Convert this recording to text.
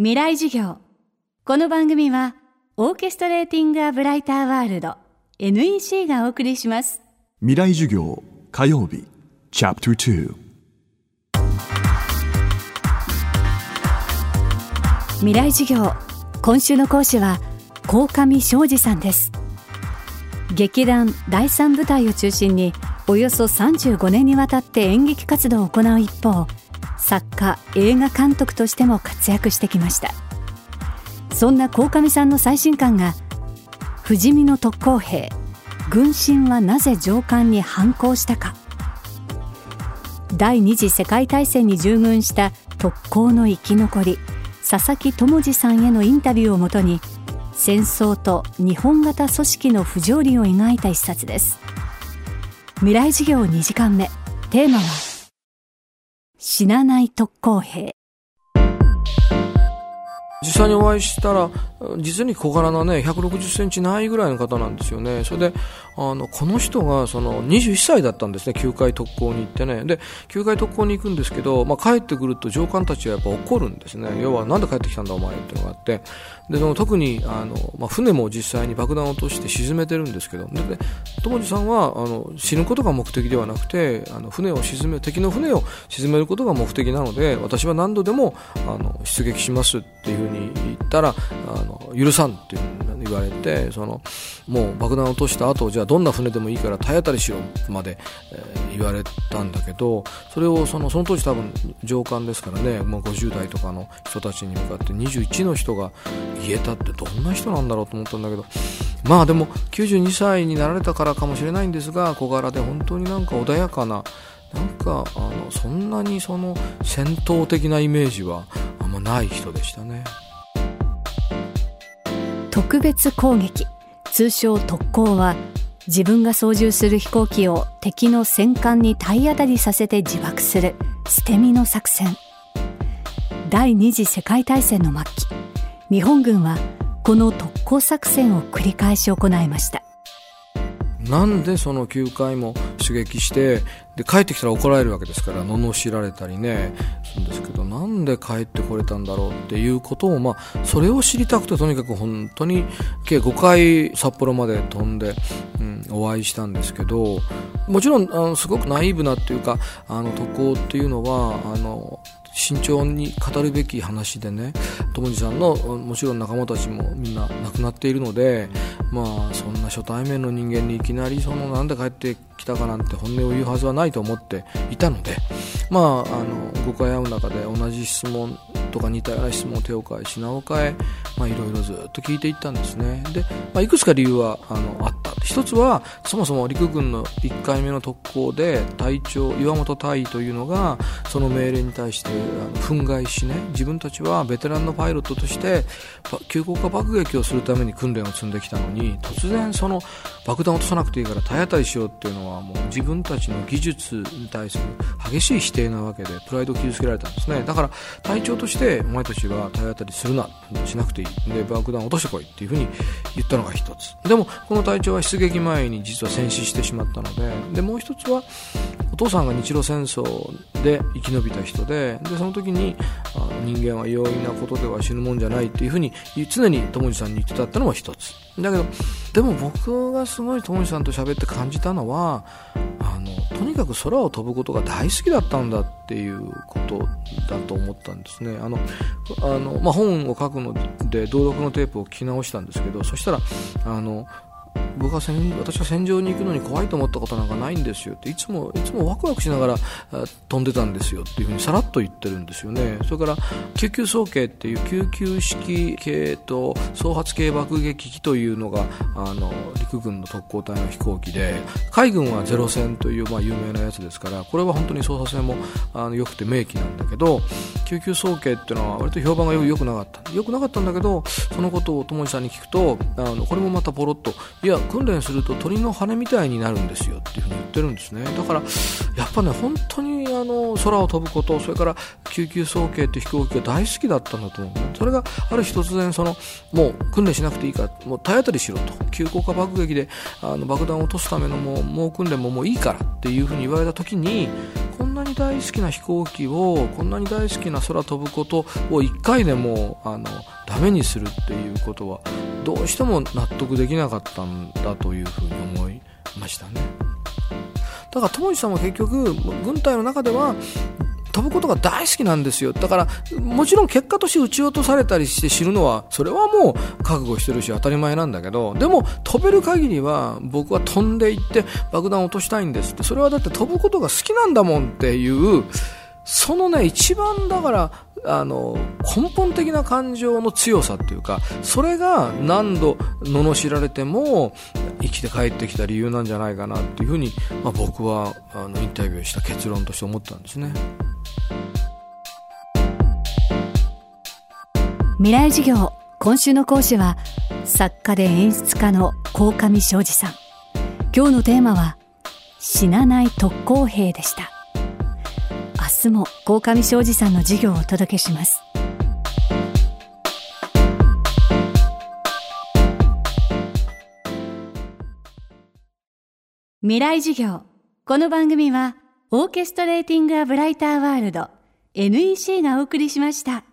未来授業。この番組はオーケストレーティング・ア・ブライター・ワールド NEC がお送りします。未来授業火曜日チャプター未来授業今週の講師は鴻上昌司さんです。劇団第三舞台を中心におよそ35年にわたって演劇活動を行う一方作家映画監督としても活躍してきました。そんな鴻上さんの最新刊が「不死身の特攻兵軍神はなぜ上官に反抗したか」第二次世界大戦に従軍した特攻の生き残り佐々木智次さんへのインタビューをもとに戦争と日本型組織の不条理を描いた一冊です。未来事業2時間目テーマは死なない特攻兵。実際にお会いしたら、実に小柄なね、160センチないぐらいの方なんですよね。それで、あの、この人が、その、21歳だったんですね、9回特攻に行ってね。で、9回特攻に行くんですけど、まあ、帰ってくると上官たちはやっぱ怒るんですね。要は、なんで帰ってきたんだお前っていうのがあって。で、その、特に、あの、まあ、船も実際に爆弾を落として沈めてるんですけど、で、で友次さんは、あの、死ぬことが目的ではなくて、あの、船を沈め、敵の船を沈めることが目的なので、私は何度でも、あの、出撃しますっていうふうに言ったら、あの、許さんって言われて、その、もう爆弾を落とした後、じゃあどんな船でもいいから体当たりしろまで、えー、言われたんだけど、それをその、その当時多分上官ですからね、もう50代とかの人たちに向かって21の人が言えたってどんな人なんだろうと思ったんだけど、まあでも92歳になられたからかもしれないんですが、小柄で本当になんか穏やかな、なんかあのそんなにその戦闘的なイメージはあんまない人でしたね。特別攻撃。通称特攻は自分が操縦する飛行機を敵の戦艦に体当たりさせて自爆する捨て身の作戦。第二次世界大戦の末期日本軍はこの特攻作戦を繰り返し行いました。なんでその9回も出撃してで帰ってきたら怒られるわけですから罵られたりねするんですけどなんで帰ってこれたんだろうっていうことを、まあ、それを知りたくてとにかく本当に計5回札幌まで飛んで、うん、お会いしたんですけどもちろんあのすごくナイーブなっていうかあの渡航っていうのはあの慎重に語るべき話でね友次さんのもちろん仲間たちもみんな亡くなっているのでまあそんな初対面の人間にいきなりそのなんで帰ってきたかなんて本音を言うはずはないと思っていたのでまああの誤解合う中で同じ質問とか似たような質問を手を変え品を変えいろいろずっと聞いていったんですね。で、まあ、いくつか理由はあのあっ一つはそもそも陸軍の1回目の特攻で隊長岩本大尉というのがその命令に対して憤慨しね自分たちはベテランのパイロットとして急降下爆撃をするために訓練を積んできたのに突然その爆弾を落とさなくていいから体当たりしようっていうのはもう自分たちの技術に対する激しい否定なわけでプライドを傷つけられたんですね。だから隊長としてお前たちは体当たりするなしなくていい。で爆弾を落としてこいっていうふうに言ったのが一つ。でもこの隊長は出撃前に実は戦死してしまったのででもう一つはお父さんが日露戦争で生き延びた人ででその時にあの人間は容易なことでは死ぬもんじゃないっていうふうに常に友次さんに言ってたってのも一つ。だけどでも僕がすごい友次さんと喋って感じたのはあのとにかく空を飛ぶことが大好きだったんだっていうことだと思ったんですね。あのあの、まあ、本を書くので道読のテープを聞き直したんですけどそしたらあの僕は戦私は戦場に行くのに怖いと思ったことなんかないんですよっていつもいつもワクワクしながら飛んでたんですよっていうふうにさらっと言ってるんですよね。それから救急装系っていう救急式系と総発系爆撃機というのがあの陸軍の特攻隊の飛行機で海軍はゼロ戦という、まあ、有名なやつですからこれは本当に操作性もあの良くて名機なんだけど救急装系っていうのは割と評判が良くなかった。良くなかったんだけどそのことを友治さんに聞くとあのこれもまたポロッといや訓練すると鳥の羽みたいになるんですよっていうふうに言ってるんですね。だからやっぱね本当にあの空を飛ぶことそれから救急送迎って飛行機が大好きだったんだと思うそれがある日突然そのもう訓練しなくていいからもう体当たりしろと急降下爆撃であの爆弾を落とすためのもうもう訓練ももういいからっていうふうに言われた時にこんなにに大好きな飛行機をこんなに大好きな空飛ぶことを1回でもあのダメにするっていうことはどうしても納得できなかったんだというふうに思いましたねだから友治さんは結局軍隊の中では飛ぶことが大好きなんですよ。だから、もちろん結果として撃ち落とされたりして死ぬのは、それはもう覚悟してるし当たり前なんだけど、でも飛べる限りは僕は飛んでいって爆弾を落としたいんですって、それはだって飛ぶことが好きなんだもんっていう、そのね、一番だから、あの、根本的な感情の強さっていうか、それが何度罵られても生きて帰ってきた理由なんじゃないかなっていうふうに、まあ、僕はあのインタビューした結論として思ったんですね。未来授業今週の講師は作家で演出家の鴻上昌司さん今日のテーマは死なない特攻兵でした日も鴻上庄司さんの授業をお届けします未来授業この番組はオーケストレーティング・ア・ブライター・ワールド NEC がお送りしました。